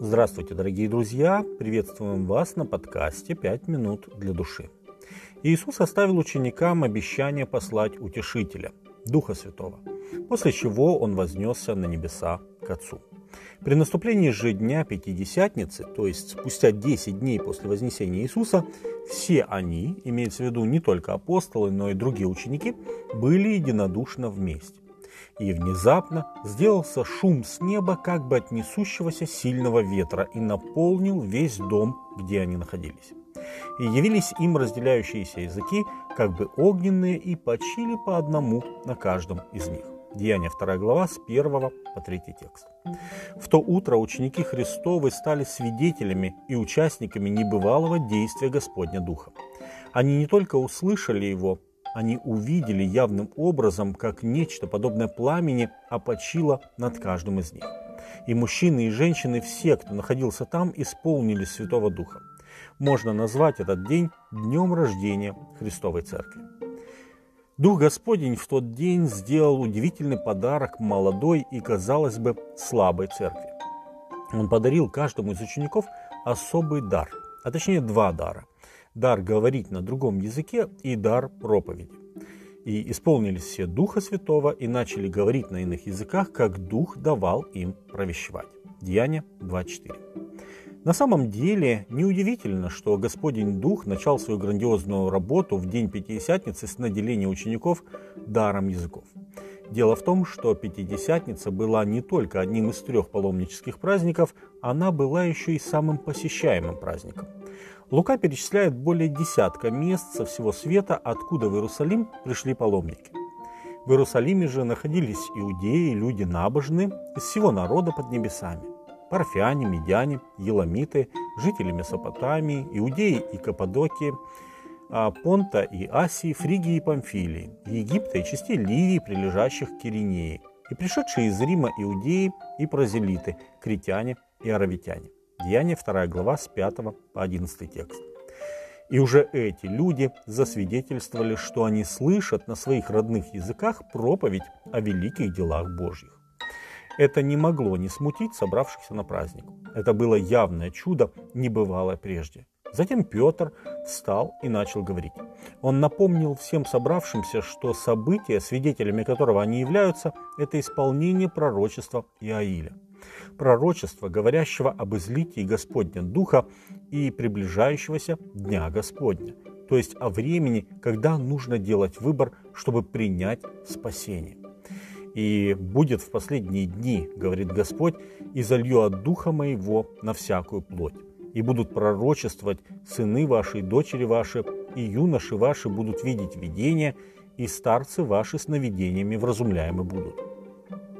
Здравствуйте, дорогие друзья! Приветствуем вас на подкасте «Пять минут для души». Иисус оставил ученикам обещание послать Утешителя, Духа Святого, после чего Он вознесся на небеса к Отцу. При наступлении же дня Пятидесятницы, то есть спустя 10 дней после вознесения Иисуса, все они, имеется в виду не только апостолы, но и другие ученики, были единодушно вместе. И внезапно сделался шум с неба, как бы от несущегося сильного ветра, и наполнил весь дом, где они находились. И явились им разделяющиеся языки, как бы огненные, и почили по одному на каждом из них. Деяние 2 глава с 1 по 3 текст. В то утро ученики Христовы стали свидетелями и участниками небывалого действия Господня Духа. Они не только услышали его, они увидели явным образом, как нечто подобное пламени опочило над каждым из них. И мужчины и женщины, все, кто находился там, исполнили Святого Духа. Можно назвать этот день днем рождения Христовой Церкви. Дух Господень в тот день сделал удивительный подарок молодой и, казалось бы, слабой церкви. Он подарил каждому из учеников особый дар, а точнее два дара. Дар говорить на другом языке и дар проповеди. И исполнились все Духа Святого и начали говорить на иных языках, как Дух давал им провещевать. Деяние 2.4. На самом деле, неудивительно, что Господень Дух начал свою грандиозную работу в день Пятидесятницы с наделения учеников даром языков. Дело в том, что Пятидесятница была не только одним из трех паломнических праздников, она была еще и самым посещаемым праздником. Лука перечисляет более десятка мест со всего света, откуда в Иерусалим пришли паломники. В Иерусалиме же находились иудеи, люди набожные, из всего народа под небесами парфяне, медяне, еламиты, жители Месопотамии, Иудеи и Каппадокии, а, Понта и Асии, Фригии и Памфилии, Египта и частей Ливии, прилежащих к Киринеи, и пришедшие из Рима иудеи и прозелиты, критяне и аравитяне. Деяние 2 глава с 5 по 11 текст. И уже эти люди засвидетельствовали, что они слышат на своих родных языках проповедь о великих делах Божьих. Это не могло не смутить собравшихся на праздник. Это было явное чудо, небывалое прежде. Затем Петр встал и начал говорить. Он напомнил всем собравшимся, что события, свидетелями которого они являются, это исполнение пророчества Иаиля. Пророчество, говорящего об излитии Господня Духа и приближающегося Дня Господня, то есть о времени, когда нужно делать выбор, чтобы принять спасение. И будет в последние дни, говорит Господь, и залью от духа моего на всякую плоть. И будут пророчествовать сыны ваши, дочери ваши, и юноши ваши будут видеть видения, и старцы ваши сновидениями вразумляемы будут.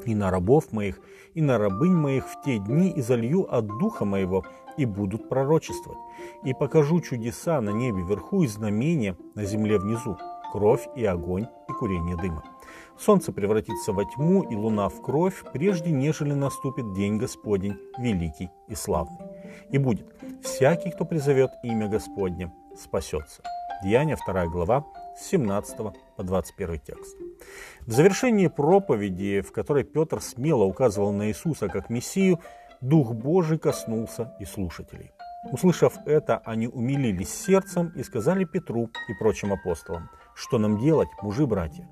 И на рабов моих, и на рабынь моих в те дни и залью от духа моего, и будут пророчествовать. И покажу чудеса на небе вверху и знамения на земле внизу, кровь и огонь и курение дыма. Солнце превратится во тьму и луна в кровь, прежде нежели наступит день Господень, великий и славный. И будет, всякий, кто призовет имя Господне, спасется. Деяние 2 глава, с 17 по 21 текст. В завершении проповеди, в которой Петр смело указывал на Иисуса как Мессию, Дух Божий коснулся и слушателей. Услышав это, они умилились сердцем и сказали Петру и прочим апостолам, что нам делать, мужи-братья?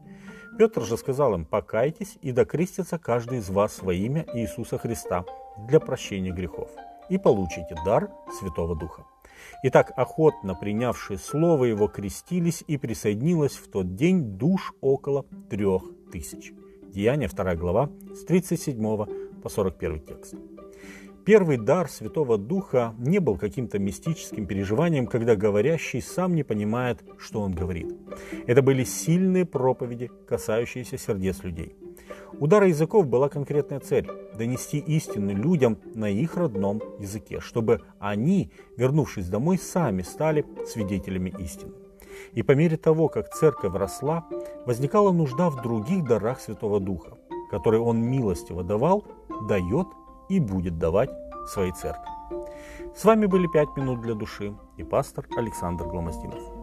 Петр же сказал им, покайтесь и докрестится каждый из вас во имя Иисуса Христа для прощения грехов, и получите дар Святого Духа. Итак, охотно принявшие слово его крестились и присоединилось в тот день душ около трех тысяч. Деяние 2 глава с 37 по 41 текст. Первый дар Святого Духа не был каким-то мистическим переживанием, когда говорящий сам не понимает, что он говорит. Это были сильные проповеди, касающиеся сердец людей. У дара языков была конкретная цель – донести истину людям на их родном языке, чтобы они, вернувшись домой, сами стали свидетелями истины. И по мере того, как церковь росла, возникала нужда в других дарах Святого Духа, которые Он милостиво давал, дает и будет давать своей церкви. С вами были «Пять минут для души» и пастор Александр Гломоздинов.